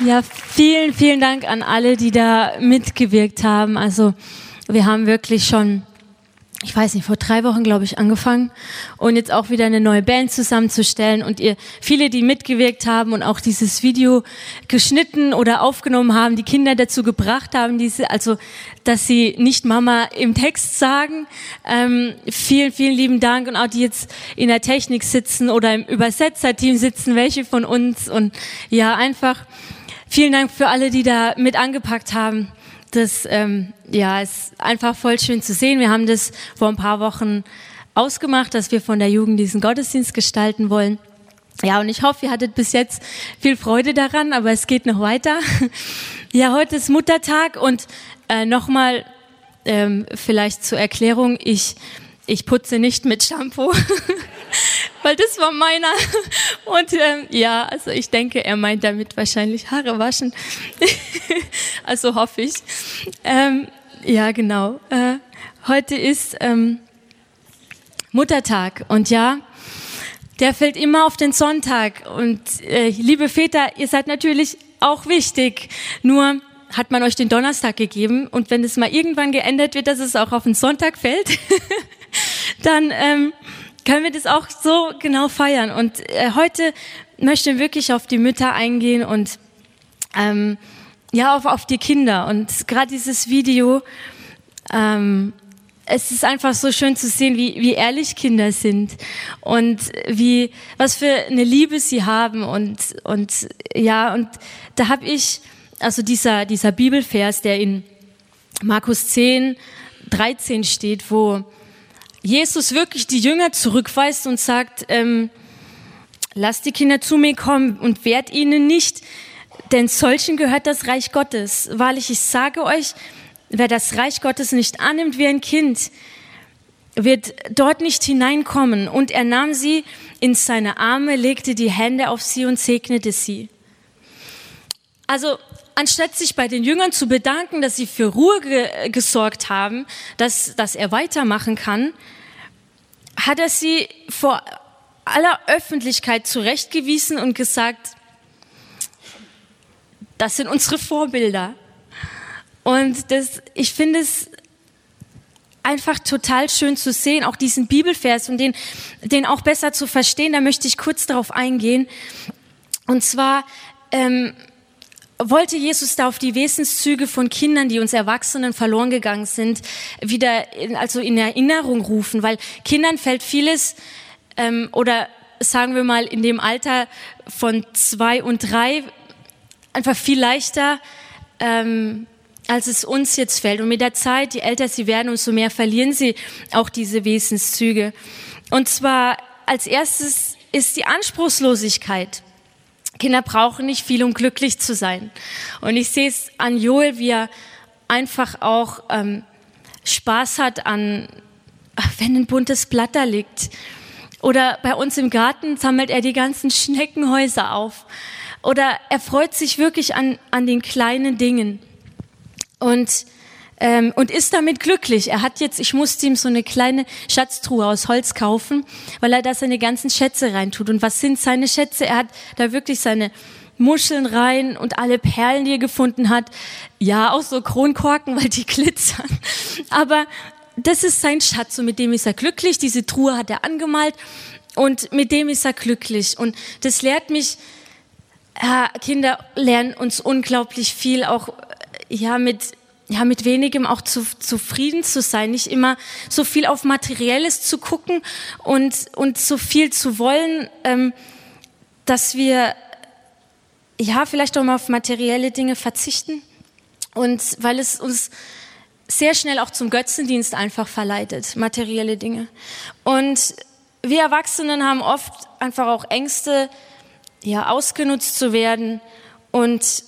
Ja, vielen, vielen Dank an alle, die da mitgewirkt haben. Also wir haben wirklich schon, ich weiß nicht, vor drei Wochen, glaube ich, angefangen und jetzt auch wieder eine neue Band zusammenzustellen und ihr, viele, die mitgewirkt haben und auch dieses Video geschnitten oder aufgenommen haben, die Kinder dazu gebracht haben, diese, also, dass sie nicht Mama im Text sagen. Ähm, vielen, vielen lieben Dank und auch die jetzt in der Technik sitzen oder im Übersetzerteam sitzen, welche von uns und ja, einfach, Vielen Dank für alle, die da mit angepackt haben. Das ähm, ja, ist einfach voll schön zu sehen. Wir haben das vor ein paar Wochen ausgemacht, dass wir von der Jugend diesen Gottesdienst gestalten wollen. Ja, und ich hoffe, ihr hattet bis jetzt viel Freude daran, aber es geht noch weiter. Ja, heute ist Muttertag und äh, nochmal ähm, vielleicht zur Erklärung, ich, ich putze nicht mit Shampoo. weil das war meiner. Und ähm, ja, also ich denke, er meint damit wahrscheinlich Haare waschen. also hoffe ich. Ähm, ja, genau. Äh, heute ist ähm, Muttertag und ja, der fällt immer auf den Sonntag. Und äh, liebe Väter, ihr seid natürlich auch wichtig. Nur hat man euch den Donnerstag gegeben und wenn es mal irgendwann geändert wird, dass es auch auf den Sonntag fällt, dann ähm, können wir das auch so genau feiern. Und äh, heute möchte ich wirklich auf die Mütter eingehen und ähm, ja, auf, auf die Kinder. Und gerade dieses Video, ähm, es ist einfach so schön zu sehen, wie, wie ehrlich Kinder sind und wie was für eine Liebe sie haben und und ja und da habe ich also dieser dieser Bibelvers, der in Markus 10 13 steht, wo Jesus wirklich die Jünger zurückweist und sagt, ähm, lasst die Kinder zu mir kommen und wehrt ihnen nicht, denn solchen gehört das Reich Gottes. Wahrlich, ich sage euch, wer das Reich Gottes nicht annimmt wie ein Kind, wird dort nicht hineinkommen. Und er nahm sie in seine Arme, legte die Hände auf sie und segnete sie. Also anstatt sich bei den Jüngern zu bedanken, dass sie für Ruhe ge gesorgt haben, dass, dass er weitermachen kann, hat er sie vor aller Öffentlichkeit zurechtgewiesen und gesagt, das sind unsere Vorbilder. Und das, ich finde es einfach total schön zu sehen, auch diesen Bibelvers und den, den auch besser zu verstehen. Da möchte ich kurz darauf eingehen. Und zwar ähm, wollte Jesus da auf die Wesenszüge von Kindern, die uns Erwachsenen verloren gegangen sind, wieder in, also in Erinnerung rufen, weil Kindern fällt vieles ähm, oder sagen wir mal in dem Alter von zwei und drei einfach viel leichter, ähm, als es uns jetzt fällt. Und mit der Zeit, je älter sie werden, umso mehr verlieren sie auch diese Wesenszüge. Und zwar als erstes ist die Anspruchslosigkeit. Kinder brauchen nicht viel, um glücklich zu sein. Und ich sehe es an Joel, wie er einfach auch ähm, Spaß hat an, wenn ein buntes Blatt da liegt. Oder bei uns im Garten sammelt er die ganzen Schneckenhäuser auf. Oder er freut sich wirklich an, an den kleinen Dingen. Und ähm, und ist damit glücklich. Er hat jetzt, ich musste ihm so eine kleine Schatztruhe aus Holz kaufen, weil er da seine ganzen Schätze reintut. Und was sind seine Schätze? Er hat da wirklich seine Muscheln rein und alle Perlen, die er gefunden hat. Ja, auch so Kronkorken, weil die glitzern. Aber das ist sein Schatz und mit dem ist er glücklich. Diese Truhe hat er angemalt und mit dem ist er glücklich. Und das lehrt mich, Kinder lernen uns unglaublich viel, auch ja mit ja, mit wenigem auch zu, zufrieden zu sein, nicht immer so viel auf Materielles zu gucken und, und so viel zu wollen, ähm, dass wir ja vielleicht auch mal auf materielle Dinge verzichten und weil es uns sehr schnell auch zum Götzendienst einfach verleitet, materielle Dinge. Und wir Erwachsenen haben oft einfach auch Ängste, ja, ausgenutzt zu werden und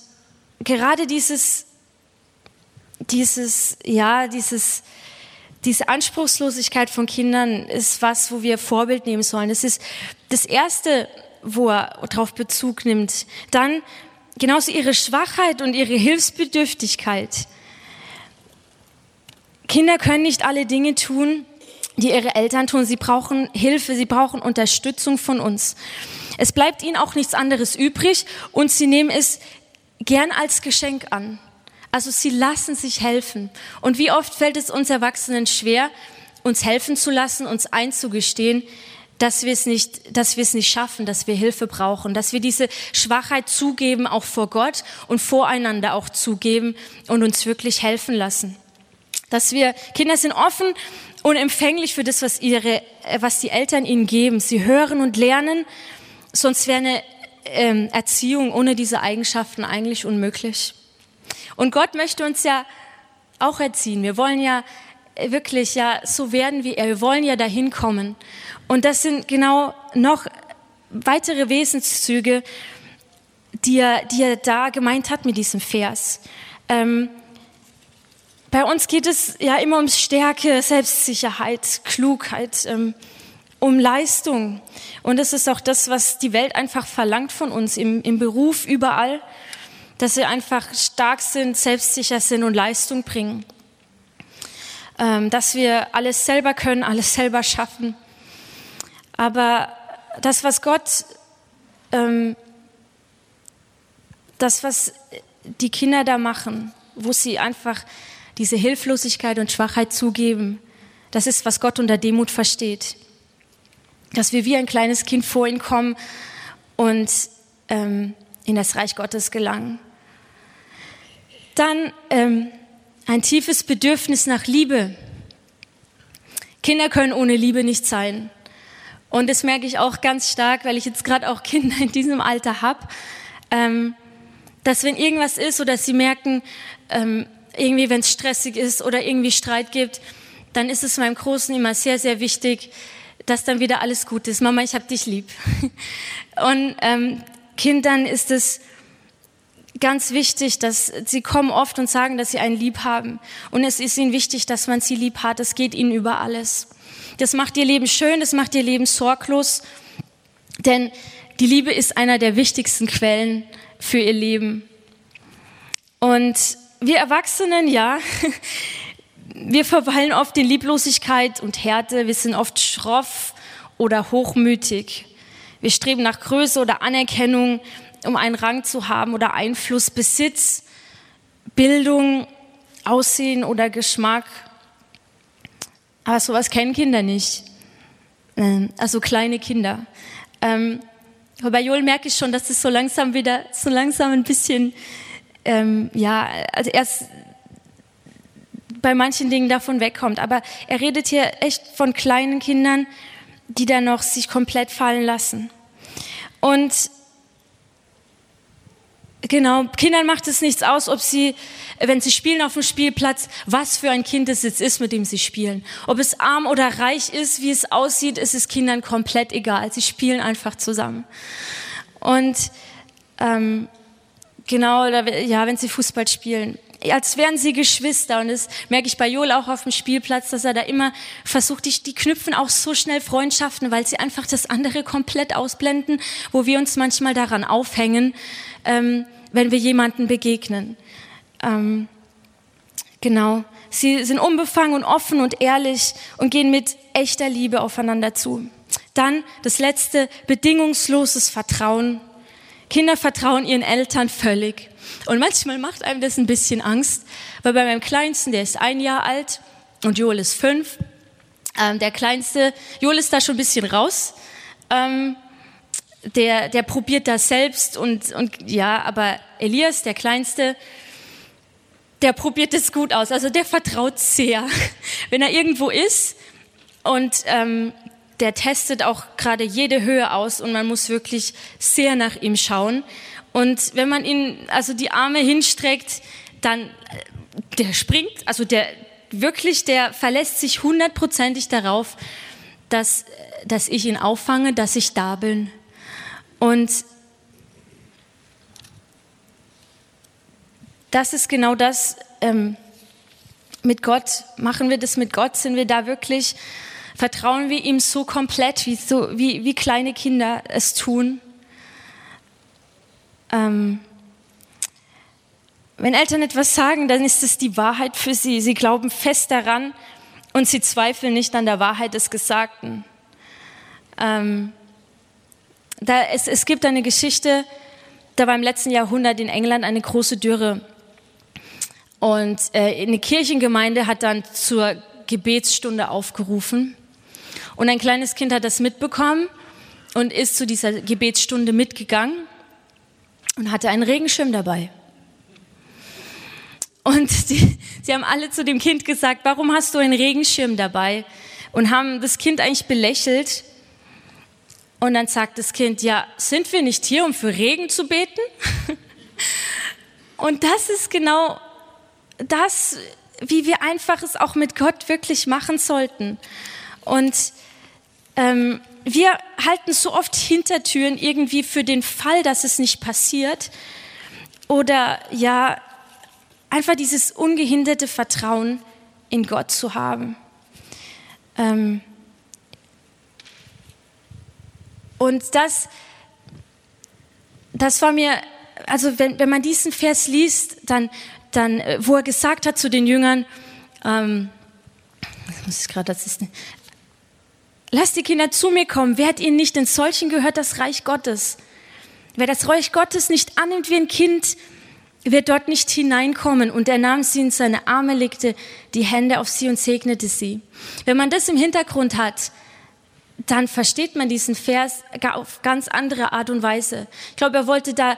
gerade dieses dieses, ja, dieses, diese Anspruchslosigkeit von Kindern ist was, wo wir Vorbild nehmen sollen. Das ist das Erste, wo er darauf Bezug nimmt. Dann genauso ihre Schwachheit und ihre Hilfsbedürftigkeit. Kinder können nicht alle Dinge tun, die ihre Eltern tun. Sie brauchen Hilfe, sie brauchen Unterstützung von uns. Es bleibt ihnen auch nichts anderes übrig und sie nehmen es gern als Geschenk an. Also sie lassen sich helfen. Und wie oft fällt es uns Erwachsenen schwer, uns helfen zu lassen, uns einzugestehen, dass wir es nicht, dass wir es nicht schaffen, dass wir Hilfe brauchen, dass wir diese Schwachheit zugeben, auch vor Gott und voreinander auch zugeben und uns wirklich helfen lassen. Dass wir, Kinder sind offen und empfänglich für das, was ihre, was die Eltern ihnen geben. Sie hören und lernen, sonst wäre eine ähm, Erziehung ohne diese Eigenschaften eigentlich unmöglich. Und Gott möchte uns ja auch erziehen. Wir wollen ja wirklich ja so werden wie er. Wir wollen ja dahin kommen. Und das sind genau noch weitere Wesenszüge, die er, die er da gemeint hat mit diesem Vers. Ähm, bei uns geht es ja immer um Stärke, Selbstsicherheit, Klugheit, ähm, um Leistung. Und das ist auch das, was die Welt einfach verlangt von uns im, im Beruf, überall, dass wir einfach stark sind, selbstsicher sind und Leistung bringen. Ähm, dass wir alles selber können, alles selber schaffen. Aber das, was Gott, ähm, das, was die Kinder da machen, wo sie einfach diese Hilflosigkeit und Schwachheit zugeben, das ist, was Gott unter Demut versteht. Dass wir wie ein kleines Kind vor ihn kommen und ähm, in das Reich Gottes gelangen. Dann ähm, ein tiefes Bedürfnis nach Liebe. Kinder können ohne Liebe nicht sein. Und das merke ich auch ganz stark, weil ich jetzt gerade auch Kinder in diesem Alter habe, ähm, dass wenn irgendwas ist oder sie merken, ähm, irgendwie wenn es stressig ist oder irgendwie Streit gibt, dann ist es meinem Großen immer sehr, sehr wichtig, dass dann wieder alles gut ist. Mama, ich habe dich lieb. Und ähm, Kindern ist es ganz wichtig, dass sie kommen oft und sagen, dass sie einen lieb haben. Und es ist ihnen wichtig, dass man sie lieb hat. Es geht ihnen über alles. Das macht ihr Leben schön, das macht ihr Leben sorglos, denn die Liebe ist einer der wichtigsten Quellen für ihr Leben. Und wir Erwachsenen, ja, wir verweilen oft in Lieblosigkeit und Härte, wir sind oft schroff oder hochmütig. Wir streben nach Größe oder Anerkennung, um einen Rang zu haben oder Einfluss, Besitz, Bildung, Aussehen oder Geschmack. Aber sowas kennen Kinder nicht. Ähm, also kleine Kinder. Ähm, aber bei Joel merke ich schon, dass es so langsam wieder, so langsam ein bisschen, ähm, ja, also erst bei manchen Dingen davon wegkommt. Aber er redet hier echt von kleinen Kindern, die dann noch sich komplett fallen lassen. Und Genau, Kindern macht es nichts aus, ob sie, wenn sie spielen auf dem Spielplatz, was für ein Kind es jetzt ist, mit dem sie spielen. Ob es arm oder reich ist, wie es aussieht, ist es Kindern komplett egal. Sie spielen einfach zusammen. Und ähm, genau, ja, wenn sie Fußball spielen, als wären sie Geschwister. Und das merke ich bei Joel auch auf dem Spielplatz, dass er da immer versucht, die, die knüpfen auch so schnell Freundschaften, weil sie einfach das andere komplett ausblenden, wo wir uns manchmal daran aufhängen, ähm, wenn wir jemanden begegnen. Ähm, genau. Sie sind unbefangen und offen und ehrlich und gehen mit echter Liebe aufeinander zu. Dann das letzte, bedingungsloses Vertrauen. Kinder vertrauen ihren Eltern völlig. Und manchmal macht einem das ein bisschen Angst, weil bei meinem Kleinsten, der ist ein Jahr alt und Joel ist fünf, ähm, der Kleinste, Joel ist da schon ein bisschen raus. Ähm, der, der probiert das selbst und, und ja, aber Elias, der Kleinste, der probiert es gut aus. Also der vertraut sehr, wenn er irgendwo ist und ähm, der testet auch gerade jede Höhe aus und man muss wirklich sehr nach ihm schauen. Und wenn man ihn also die Arme hinstreckt, dann äh, der springt, also der wirklich, der verlässt sich hundertprozentig darauf, dass, dass ich ihn auffange, dass ich da bin. Und das ist genau das, ähm, mit Gott, machen wir das mit Gott, sind wir da wirklich, vertrauen wir ihm so komplett, wie, so, wie, wie kleine Kinder es tun. Ähm, wenn Eltern etwas sagen, dann ist es die Wahrheit für sie. Sie glauben fest daran und sie zweifeln nicht an der Wahrheit des Gesagten. Ähm, da, es, es gibt eine Geschichte, da war im letzten Jahrhundert in England eine große Dürre. Und äh, eine Kirchengemeinde hat dann zur Gebetsstunde aufgerufen. Und ein kleines Kind hat das mitbekommen und ist zu dieser Gebetsstunde mitgegangen und hatte einen Regenschirm dabei. Und die, sie haben alle zu dem Kind gesagt, warum hast du einen Regenschirm dabei? Und haben das Kind eigentlich belächelt. Und dann sagt das Kind, ja, sind wir nicht hier, um für Regen zu beten? Und das ist genau das, wie wir einfach es auch mit Gott wirklich machen sollten. Und ähm, wir halten so oft Hintertüren irgendwie für den Fall, dass es nicht passiert. Oder ja, einfach dieses ungehinderte Vertrauen in Gott zu haben. Ähm und das, das war mir, also wenn, wenn man diesen Vers liest, dann, dann, äh, wo er gesagt hat zu den Jüngern, ähm, muss ich gerade, das ist, lasst die Kinder zu mir kommen. Wer hat ihnen nicht in solchen gehört das Reich Gottes? Wer das Reich Gottes nicht annimmt wie ein Kind, wird dort nicht hineinkommen. Und er nahm sie in seine Arme, legte die Hände auf sie und segnete sie. Wenn man das im Hintergrund hat, dann versteht man diesen Vers auf ganz andere Art und Weise. Ich glaube, er wollte da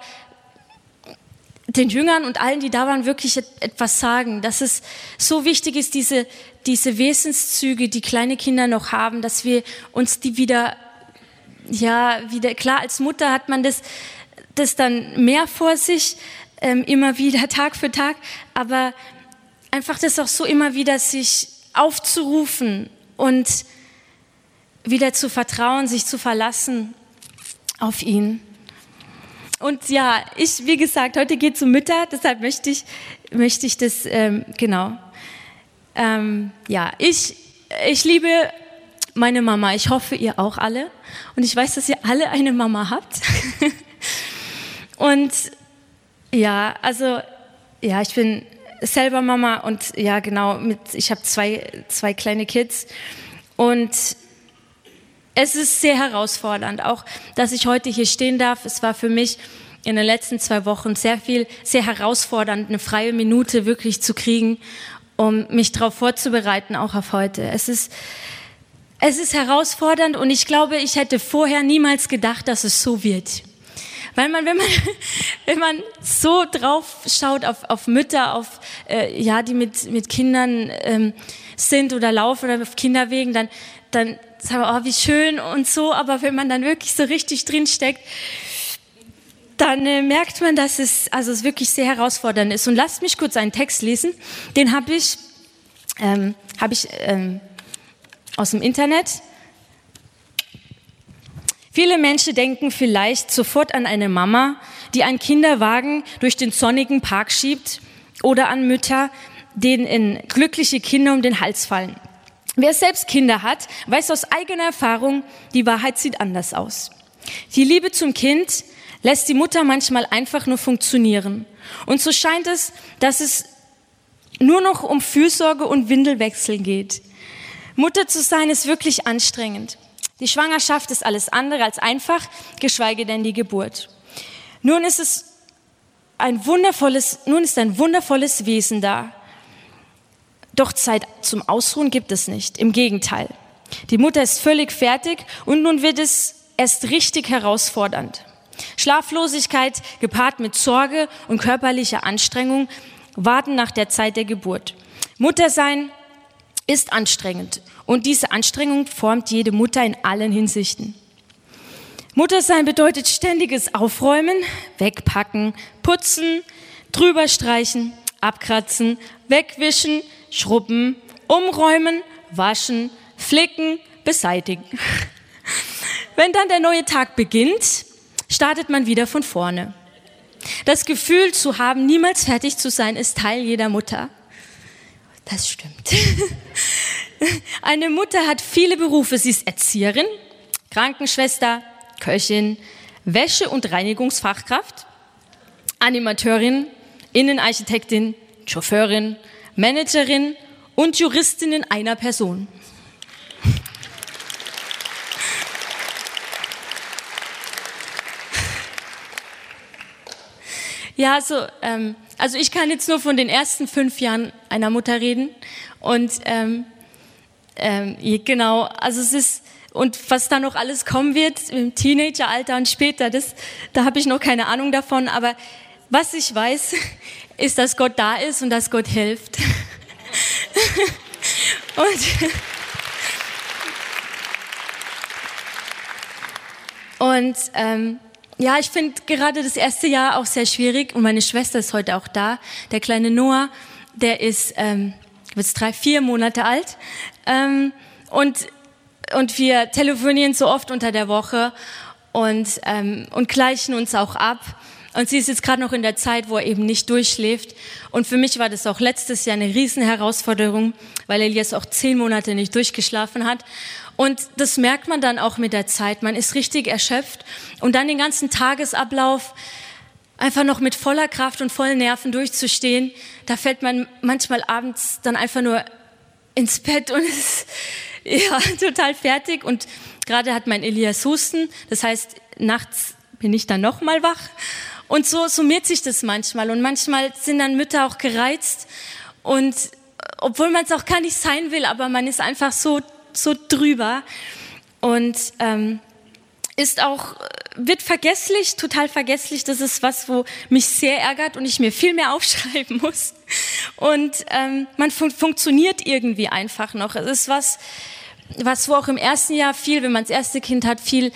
den Jüngern und allen, die da waren, wirklich etwas sagen, dass es so wichtig ist, diese, diese Wesenszüge, die kleine Kinder noch haben, dass wir uns die wieder, ja, wieder, klar, als Mutter hat man das, das dann mehr vor sich, ähm, immer wieder, Tag für Tag, aber einfach das auch so immer wieder sich aufzurufen und wieder zu vertrauen, sich zu verlassen auf ihn. Und ja, ich, wie gesagt, heute geht es um Mütter, deshalb möchte ich, möchte ich das, ähm, genau. Ähm, ja, ich, ich liebe meine Mama. Ich hoffe, ihr auch alle. Und ich weiß, dass ihr alle eine Mama habt. und ja, also ja, ich bin selber Mama und ja, genau, mit, ich habe zwei, zwei kleine Kids und es ist sehr herausfordernd, auch dass ich heute hier stehen darf. Es war für mich in den letzten zwei Wochen sehr viel, sehr herausfordernd, eine freie Minute wirklich zu kriegen, um mich darauf vorzubereiten, auch auf heute. Es ist, es ist herausfordernd und ich glaube, ich hätte vorher niemals gedacht, dass es so wird. Weil man, wenn man, wenn man so drauf schaut auf, auf Mütter, auf, äh, ja, die mit, mit Kindern ähm, sind oder laufen oder auf Kinderwegen, dann, dann sagen wir, oh, wie schön und so. Aber wenn man dann wirklich so richtig drin steckt, dann äh, merkt man, dass es, also es wirklich sehr herausfordernd ist. Und lasst mich kurz einen Text lesen. Den habe ich, ähm, hab ich ähm, aus dem Internet. Viele Menschen denken vielleicht sofort an eine Mama, die einen Kinderwagen durch den sonnigen Park schiebt oder an Mütter, denen glückliche Kinder um den Hals fallen. Wer selbst Kinder hat, weiß aus eigener Erfahrung, die Wahrheit sieht anders aus. Die Liebe zum Kind lässt die Mutter manchmal einfach nur funktionieren. Und so scheint es, dass es nur noch um Fürsorge und Windelwechsel geht. Mutter zu sein ist wirklich anstrengend. Die Schwangerschaft ist alles andere als einfach, geschweige denn die Geburt. Nun ist es ein wundervolles, nun ist ein wundervolles Wesen da. Doch Zeit zum Ausruhen gibt es nicht. Im Gegenteil. Die Mutter ist völlig fertig und nun wird es erst richtig herausfordernd. Schlaflosigkeit gepaart mit Sorge und körperlicher Anstrengung warten nach der Zeit der Geburt. Muttersein ist anstrengend und diese Anstrengung formt jede Mutter in allen Hinsichten. Muttersein bedeutet ständiges Aufräumen, wegpacken, putzen, drüber streichen, abkratzen, wegwischen, schrubben, umräumen, waschen, flicken, beseitigen. Wenn dann der neue Tag beginnt, startet man wieder von vorne. Das Gefühl zu haben, niemals fertig zu sein, ist Teil jeder Mutter. Das stimmt. Eine Mutter hat viele Berufe. Sie ist Erzieherin, Krankenschwester, Köchin, Wäsche- und Reinigungsfachkraft, Animateurin, Innenarchitektin, Chauffeurin, Managerin und Juristin in einer Person. Ja, so, ähm, also ich kann jetzt nur von den ersten fünf Jahren einer Mutter reden. Und ähm, ähm, genau, also es ist, und was da noch alles kommen wird im Teenageralter und später, das, da habe ich noch keine Ahnung davon. Aber was ich weiß, ist, dass Gott da ist und dass Gott hilft. und und ähm, ja, ich finde gerade das erste Jahr auch sehr schwierig und meine Schwester ist heute auch da. Der kleine Noah, der ist ähm, jetzt drei, vier Monate alt ähm, und und wir telefonieren so oft unter der Woche und ähm, und gleichen uns auch ab. Und sie ist jetzt gerade noch in der Zeit, wo er eben nicht durchschläft. Und für mich war das auch letztes Jahr eine Riesenherausforderung, weil Elias auch zehn Monate nicht durchgeschlafen hat. Und das merkt man dann auch mit der Zeit. Man ist richtig erschöpft und dann den ganzen Tagesablauf einfach noch mit voller Kraft und vollen Nerven durchzustehen, da fällt man manchmal abends dann einfach nur ins Bett und ist ja total fertig. Und gerade hat mein Elias Husten, das heißt, nachts bin ich dann noch mal wach. Und so summiert sich das manchmal. Und manchmal sind dann Mütter auch gereizt. Und obwohl man es auch gar nicht sein will, aber man ist einfach so so drüber und ähm, ist auch wird vergesslich, total vergesslich. Das ist was, wo mich sehr ärgert und ich mir viel mehr aufschreiben muss. Und ähm, man fun funktioniert irgendwie einfach noch. Es ist was, was wo auch im ersten Jahr viel, wenn man das erste Kind hat, viel,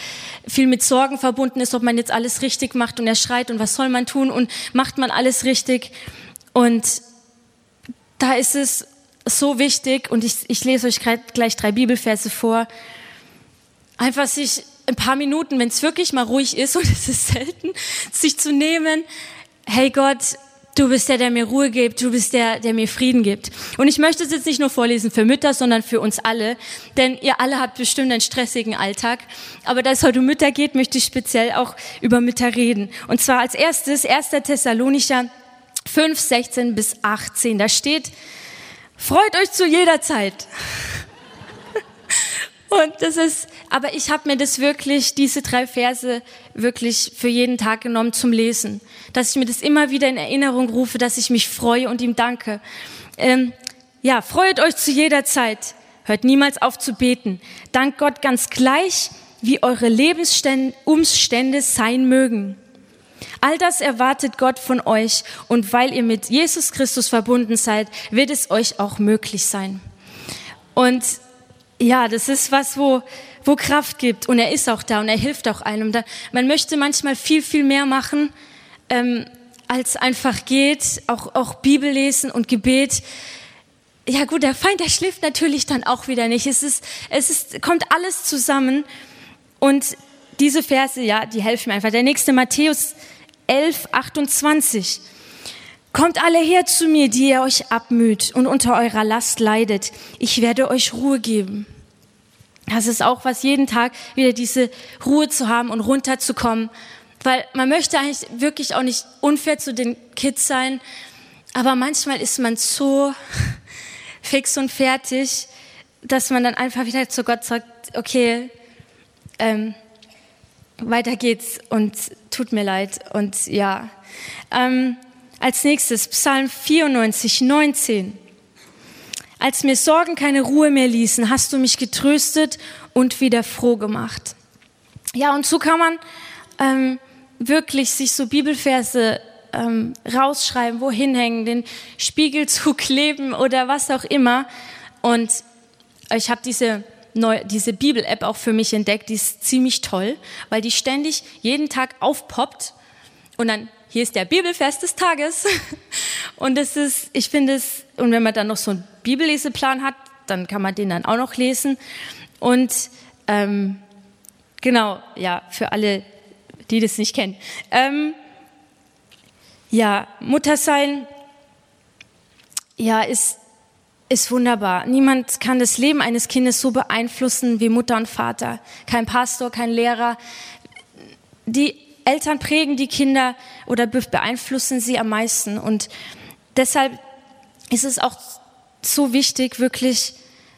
viel mit Sorgen verbunden ist, ob man jetzt alles richtig macht und er schreit und was soll man tun und macht man alles richtig. Und da ist es so wichtig und ich, ich lese euch gleich drei Bibelverse vor. Einfach sich ein paar Minuten, wenn es wirklich mal ruhig ist und es ist selten, sich zu nehmen, hey Gott, du bist der, der mir Ruhe gibt, du bist der, der mir Frieden gibt. Und ich möchte es jetzt nicht nur vorlesen für Mütter, sondern für uns alle, denn ihr alle habt bestimmt einen stressigen Alltag. Aber da es heute um Mütter geht, möchte ich speziell auch über Mütter reden. Und zwar als erstes 1. Thessalonicher 5, 16 bis 18. Da steht, Freut euch zu jeder Zeit. Und das ist, aber ich habe mir das wirklich, diese drei Verse wirklich für jeden Tag genommen zum Lesen. Dass ich mir das immer wieder in Erinnerung rufe, dass ich mich freue und ihm danke. Ähm, ja, freut euch zu jeder Zeit. Hört niemals auf zu beten. Dank Gott ganz gleich, wie eure Lebensumstände sein mögen. All das erwartet Gott von euch und weil ihr mit Jesus Christus verbunden seid, wird es euch auch möglich sein. Und ja, das ist was, wo, wo Kraft gibt und er ist auch da und er hilft auch einem. Da, man möchte manchmal viel, viel mehr machen, ähm, als einfach geht, auch, auch Bibel lesen und Gebet. Ja gut, der Feind, der schläft natürlich dann auch wieder nicht. Es ist, es ist, kommt alles zusammen und diese Verse, ja, die helfen mir einfach. Der nächste Matthäus 11, 28. Kommt alle her zu mir, die ihr euch abmüht und unter eurer Last leidet. Ich werde euch Ruhe geben. Das ist auch was, jeden Tag wieder diese Ruhe zu haben und runterzukommen. Weil man möchte eigentlich wirklich auch nicht unfair zu den Kids sein. Aber manchmal ist man so fix und fertig, dass man dann einfach wieder zu Gott sagt, okay, ähm, weiter geht's und tut mir leid. Und ja, ähm, als nächstes Psalm 94, 19. Als mir Sorgen keine Ruhe mehr ließen, hast du mich getröstet und wieder froh gemacht. Ja, und so kann man ähm, wirklich sich so Bibelverse ähm, rausschreiben, wohin hängen, den Spiegel zu kleben oder was auch immer. Und ich habe diese neu, diese Bibel-App auch für mich entdeckt. Die ist ziemlich toll, weil die ständig jeden Tag aufpoppt und dann hier ist der Bibelfest des Tages. Und es ist, ich finde es, und wenn man dann noch so einen Bibelleseplan hat, dann kann man den dann auch noch lesen. Und ähm, genau, ja, für alle, die das nicht kennen. Ähm, ja, Mutter sein, ja, ist ist wunderbar. Niemand kann das Leben eines Kindes so beeinflussen wie Mutter und Vater. Kein Pastor, kein Lehrer. Die Eltern prägen die Kinder oder beeinflussen sie am meisten. Und deshalb ist es auch so wichtig, wirklich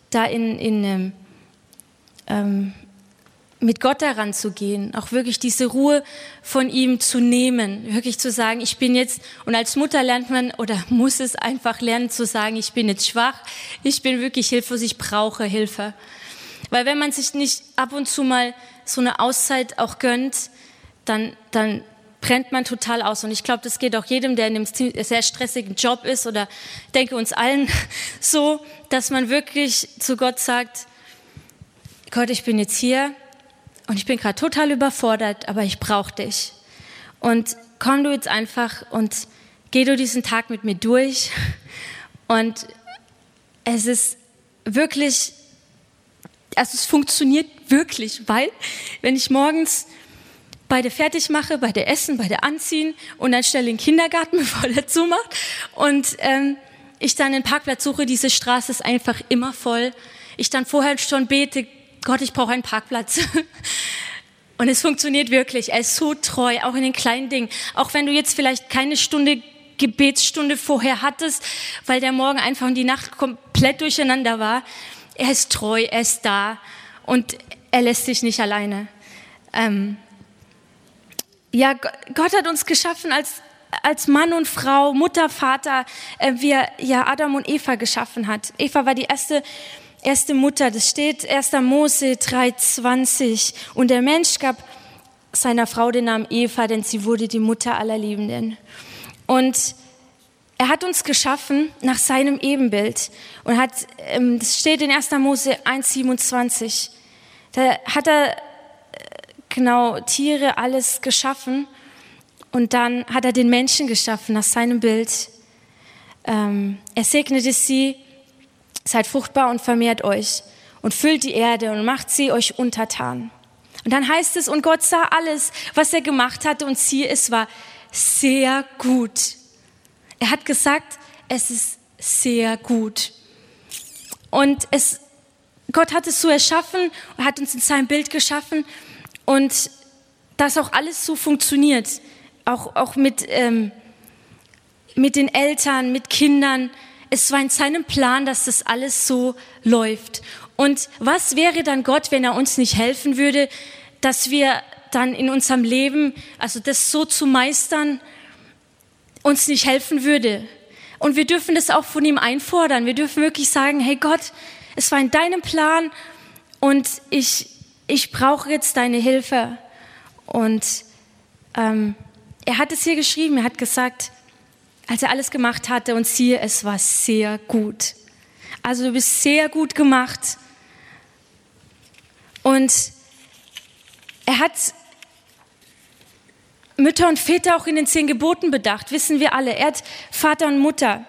da in, in ähm, ähm mit Gott daran zu gehen, auch wirklich diese Ruhe von ihm zu nehmen, wirklich zu sagen, ich bin jetzt, und als Mutter lernt man oder muss es einfach lernen zu sagen, ich bin jetzt schwach, ich bin wirklich hilflos, ich brauche Hilfe. Weil wenn man sich nicht ab und zu mal so eine Auszeit auch gönnt, dann, dann brennt man total aus. Und ich glaube, das geht auch jedem, der in einem sehr stressigen Job ist oder denke uns allen so, dass man wirklich zu Gott sagt, Gott, ich bin jetzt hier und ich bin gerade total überfordert, aber ich brauche dich. Und komm du jetzt einfach und geh du diesen Tag mit mir durch. Und es ist wirklich, also es funktioniert wirklich, weil wenn ich morgens beide fertig mache, beide essen, beide anziehen und dann schnell in den Kindergarten, bevor der zumacht und ähm, ich dann den Parkplatz suche, diese Straße ist einfach immer voll. Ich dann vorher schon bete, Gott, ich brauche einen Parkplatz. Und es funktioniert wirklich. Er ist so treu, auch in den kleinen Dingen. Auch wenn du jetzt vielleicht keine Stunde Gebetsstunde vorher hattest, weil der Morgen einfach und die Nacht komplett durcheinander war. Er ist treu, er ist da und er lässt sich nicht alleine. Ähm ja, Gott hat uns geschaffen als, als Mann und Frau, Mutter, Vater, äh, wie er ja Adam und Eva geschaffen hat. Eva war die erste erste Mutter, das steht 1. Mose 3,20. Und der Mensch gab seiner Frau den Namen Eva, denn sie wurde die Mutter aller Liebenden. Und er hat uns geschaffen nach seinem Ebenbild und hat, ähm, das steht in 1. Mose 1,27. Da hat er genau Tiere, alles geschaffen und dann hat er den Menschen geschaffen nach seinem Bild. Ähm, er segnete sie Seid fruchtbar und vermehrt euch und füllt die Erde und macht sie euch untertan. Und dann heißt es, und Gott sah alles, was er gemacht hatte, und siehe, es war sehr gut. Er hat gesagt, es ist sehr gut. Und es, Gott hat es so erschaffen, er hat uns in seinem Bild geschaffen und dass auch alles so funktioniert, auch, auch mit, ähm, mit den Eltern, mit Kindern, es war in seinem Plan, dass das alles so läuft. Und was wäre dann Gott, wenn er uns nicht helfen würde, dass wir dann in unserem Leben, also das so zu meistern, uns nicht helfen würde? Und wir dürfen das auch von ihm einfordern. Wir dürfen wirklich sagen, hey Gott, es war in deinem Plan und ich, ich brauche jetzt deine Hilfe. Und ähm, er hat es hier geschrieben, er hat gesagt, als er alles gemacht hatte und siehe, es war sehr gut. Also du bist sehr gut gemacht. Und er hat Mütter und Väter auch in den zehn Geboten bedacht, wissen wir alle. Er hat Vater und Mutter,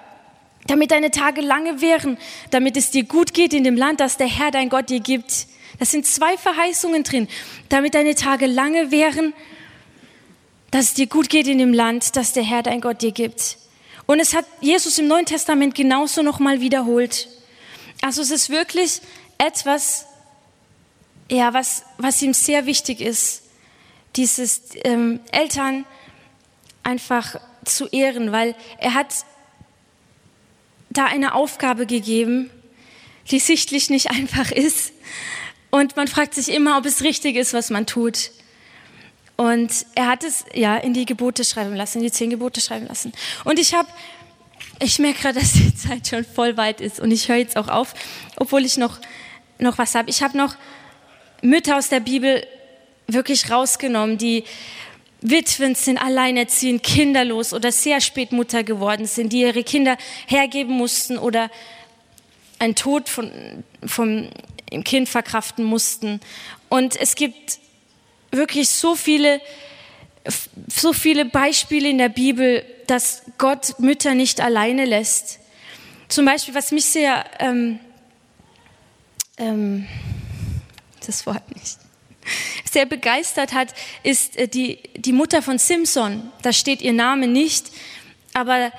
damit deine Tage lange wären, damit es dir gut geht in dem Land, das der Herr dein Gott dir gibt. Das sind zwei Verheißungen drin, damit deine Tage lange wären, dass es dir gut geht in dem Land, das der Herr dein Gott dir gibt. Und es hat Jesus im Neuen Testament genauso nochmal wiederholt. Also es ist wirklich etwas, ja, was, was ihm sehr wichtig ist, dieses ähm, Eltern einfach zu ehren, weil er hat da eine Aufgabe gegeben, die sichtlich nicht einfach ist. Und man fragt sich immer, ob es richtig ist, was man tut. Und er hat es ja in die Gebote schreiben lassen, in die zehn Gebote schreiben lassen. Und ich habe, ich merke gerade, dass die Zeit schon voll weit ist und ich höre jetzt auch auf, obwohl ich noch, noch was habe. Ich habe noch Mütter aus der Bibel wirklich rausgenommen, die Witwen sind, alleinerziehend, kinderlos oder sehr spät Mutter geworden sind, die ihre Kinder hergeben mussten oder einen Tod von, vom Kind verkraften mussten. Und es gibt wirklich so viele, so viele Beispiele in der Bibel, dass Gott Mütter nicht alleine lässt. Zum Beispiel, was mich sehr, ähm, ähm, das Wort nicht, sehr begeistert hat, ist äh, die, die Mutter von Simpson. Da steht ihr Name nicht, aber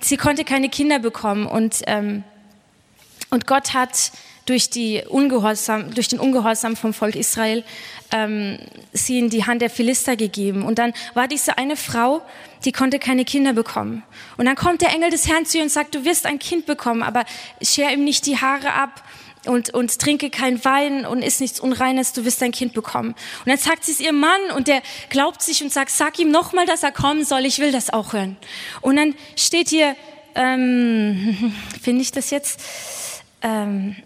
sie konnte keine Kinder bekommen und, ähm, und Gott hat durch, die Ungehorsam, durch den Ungehorsam vom Volk Israel ähm, sie in die Hand der Philister gegeben. Und dann war diese eine Frau, die konnte keine Kinder bekommen. Und dann kommt der Engel des Herrn zu ihr und sagt, du wirst ein Kind bekommen, aber scher ihm nicht die Haare ab und, und trinke kein Wein und isst nichts Unreines, du wirst dein Kind bekommen. Und dann sagt sie es ihrem Mann und der glaubt sich und sagt, sag ihm nochmal, dass er kommen soll, ich will das auch hören. Und dann steht hier, ähm, finde ich das jetzt, ähm,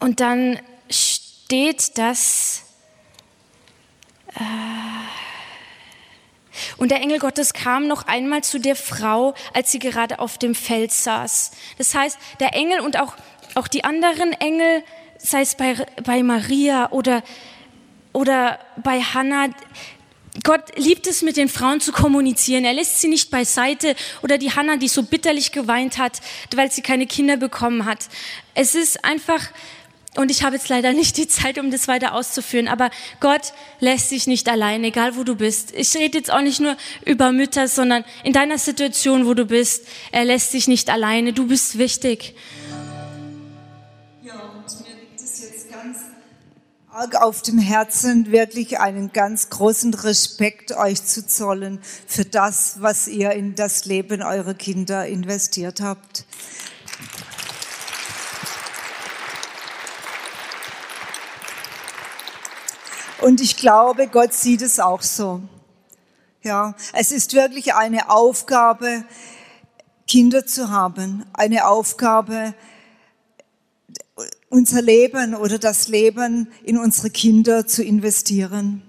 und dann steht das, äh, und der Engel Gottes kam noch einmal zu der Frau, als sie gerade auf dem Feld saß. Das heißt, der Engel und auch, auch die anderen Engel, sei es bei, bei Maria oder, oder bei Hannah, Gott liebt es, mit den Frauen zu kommunizieren. Er lässt sie nicht beiseite oder die Hannah, die so bitterlich geweint hat, weil sie keine Kinder bekommen hat. Es ist einfach, und ich habe jetzt leider nicht die Zeit, um das weiter auszuführen, aber Gott lässt sich nicht allein, egal wo du bist. Ich rede jetzt auch nicht nur über Mütter, sondern in deiner Situation, wo du bist, er lässt sich nicht alleine. Du bist wichtig. Arg auf dem Herzen, wirklich einen ganz großen Respekt euch zu zollen für das, was ihr in das Leben eurer Kinder investiert habt. Und ich glaube, Gott sieht es auch so. Ja, es ist wirklich eine Aufgabe, Kinder zu haben, eine Aufgabe, unser Leben oder das Leben in unsere Kinder zu investieren.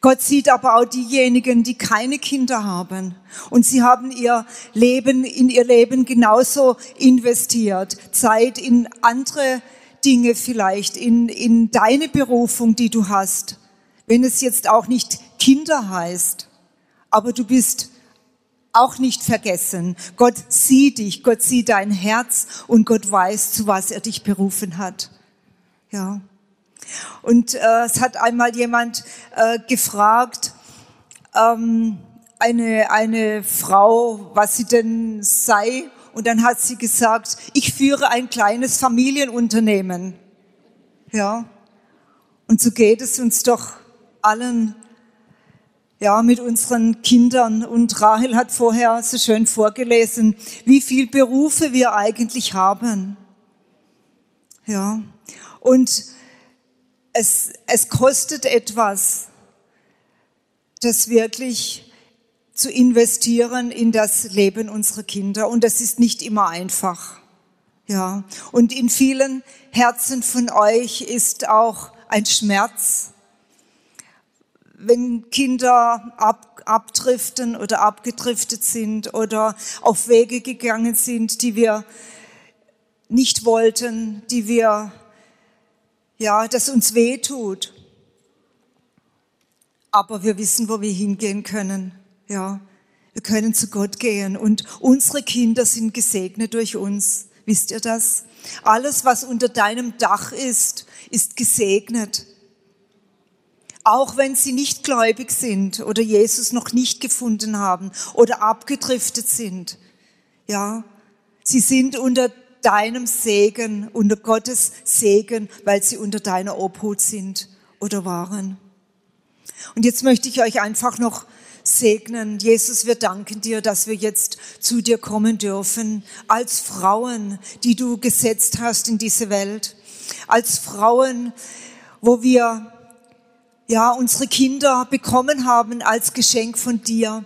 Gott sieht aber auch diejenigen, die keine Kinder haben. Und sie haben ihr Leben, in ihr Leben genauso investiert. Zeit in andere Dinge vielleicht in, in deine Berufung, die du hast, wenn es jetzt auch nicht Kinder heißt, aber du bist auch nicht vergessen. Gott sieht dich, Gott sieht dein Herz und Gott weiß, zu was er dich berufen hat. Ja. Und äh, es hat einmal jemand äh, gefragt, ähm, eine, eine Frau, was sie denn sei und dann hat sie gesagt, ich führe ein kleines Familienunternehmen. Ja. Und so geht es uns doch allen, ja, mit unseren Kindern. Und Rahel hat vorher so schön vorgelesen, wie viel Berufe wir eigentlich haben. Ja. Und es, es kostet etwas, das wirklich zu investieren in das Leben unserer Kinder. Und das ist nicht immer einfach. Ja. Und in vielen Herzen von euch ist auch ein Schmerz, wenn Kinder ab, abdriften oder abgedriftet sind oder auf Wege gegangen sind, die wir nicht wollten, die wir, ja, das uns weh tut. Aber wir wissen, wo wir hingehen können. Ja, wir können zu Gott gehen und unsere Kinder sind gesegnet durch uns. Wisst ihr das? Alles, was unter deinem Dach ist, ist gesegnet. Auch wenn sie nicht gläubig sind oder Jesus noch nicht gefunden haben oder abgedriftet sind. Ja, sie sind unter deinem Segen, unter Gottes Segen, weil sie unter deiner Obhut sind oder waren. Und jetzt möchte ich euch einfach noch segnen. Jesus, wir danken dir, dass wir jetzt zu dir kommen dürfen, als Frauen, die du gesetzt hast in diese Welt, als Frauen, wo wir ja unsere Kinder bekommen haben als Geschenk von dir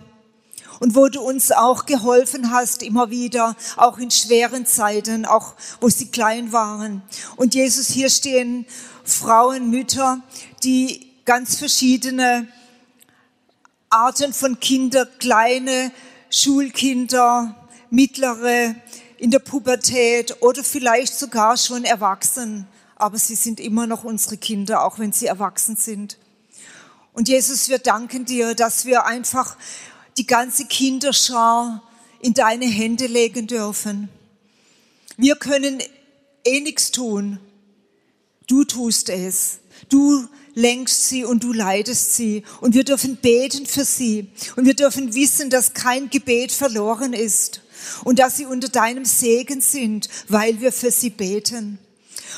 und wo du uns auch geholfen hast, immer wieder, auch in schweren Zeiten, auch wo sie klein waren. Und Jesus, hier stehen Frauen, Mütter, die ganz verschiedene Arten von Kinder, kleine Schulkinder, mittlere in der Pubertät oder vielleicht sogar schon erwachsen. Aber sie sind immer noch unsere Kinder, auch wenn sie erwachsen sind. Und Jesus, wir danken dir, dass wir einfach die ganze Kinderschar in deine Hände legen dürfen. Wir können eh nichts tun. Du tust es. Du lenkst sie und du leitest sie. Und wir dürfen beten für sie. Und wir dürfen wissen, dass kein Gebet verloren ist. Und dass sie unter deinem Segen sind, weil wir für sie beten.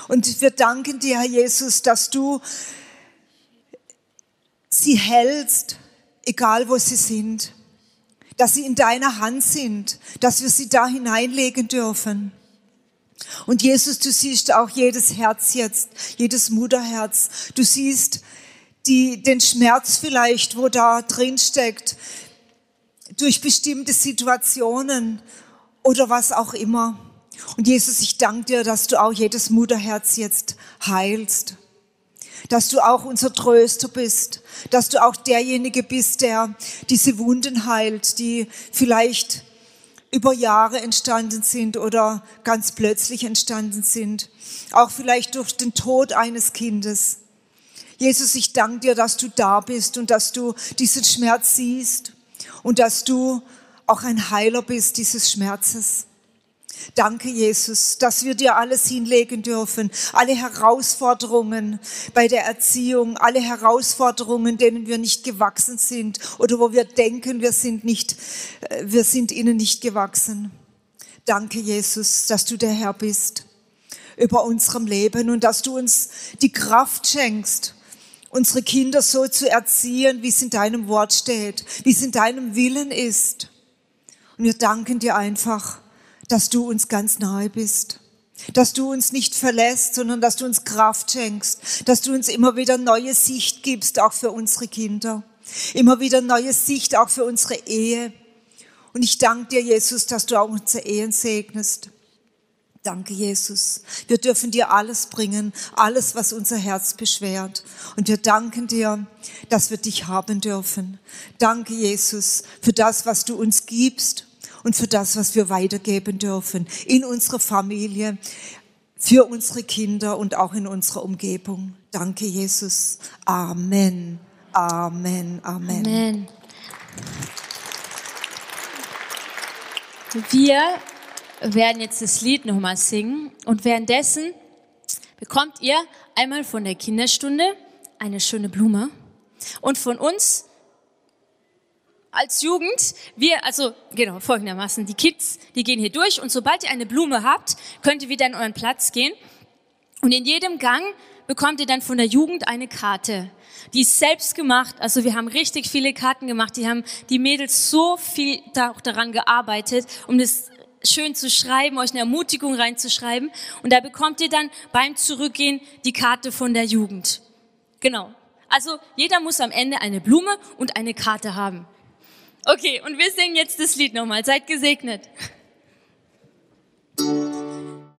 Und wir danken dir, Herr Jesus, dass du sie hältst, egal wo sie sind. dass sie in deiner Hand sind, dass wir sie da hineinlegen dürfen. Und Jesus, du siehst auch jedes Herz jetzt, jedes Mutterherz. Du siehst die, den Schmerz vielleicht, wo da drin steckt, durch bestimmte Situationen oder was auch immer. Und Jesus, ich danke dir, dass du auch jedes Mutterherz jetzt heilst. Dass du auch unser Tröster bist. Dass du auch derjenige bist, der diese Wunden heilt, die vielleicht über Jahre entstanden sind oder ganz plötzlich entstanden sind. Auch vielleicht durch den Tod eines Kindes. Jesus, ich danke dir, dass du da bist und dass du diesen Schmerz siehst und dass du auch ein Heiler bist dieses Schmerzes. Danke, Jesus, dass wir dir alles hinlegen dürfen. Alle Herausforderungen bei der Erziehung, alle Herausforderungen, denen wir nicht gewachsen sind oder wo wir denken, wir sind nicht, äh, wir sind ihnen nicht gewachsen. Danke, Jesus, dass du der Herr bist über unserem Leben und dass du uns die Kraft schenkst, unsere Kinder so zu erziehen, wie es in deinem Wort steht, wie es in deinem Willen ist. Und wir danken dir einfach dass du uns ganz nahe bist, dass du uns nicht verlässt, sondern dass du uns Kraft schenkst, dass du uns immer wieder neue Sicht gibst, auch für unsere Kinder, immer wieder neue Sicht auch für unsere Ehe. Und ich danke dir, Jesus, dass du auch unsere Ehen segnest. Danke, Jesus. Wir dürfen dir alles bringen, alles, was unser Herz beschwert. Und wir danken dir, dass wir dich haben dürfen. Danke, Jesus, für das, was du uns gibst und für das, was wir weitergeben dürfen in unserer Familie, für unsere Kinder und auch in unserer Umgebung. Danke, Jesus. Amen. Amen. Amen. Amen. Wir werden jetzt das Lied nochmal singen und währenddessen bekommt ihr einmal von der Kinderstunde eine schöne Blume und von uns als Jugend, wir, also genau, folgendermaßen, die Kids, die gehen hier durch und sobald ihr eine Blume habt, könnt ihr wieder an euren Platz gehen und in jedem Gang bekommt ihr dann von der Jugend eine Karte. Die ist selbst gemacht, also wir haben richtig viele Karten gemacht, die haben die Mädels so viel da, auch daran gearbeitet, um das schön zu schreiben, euch eine Ermutigung reinzuschreiben und da bekommt ihr dann beim Zurückgehen die Karte von der Jugend. Genau. Also jeder muss am Ende eine Blume und eine Karte haben. Okay, und wir singen jetzt das Lied nochmal. Seid gesegnet.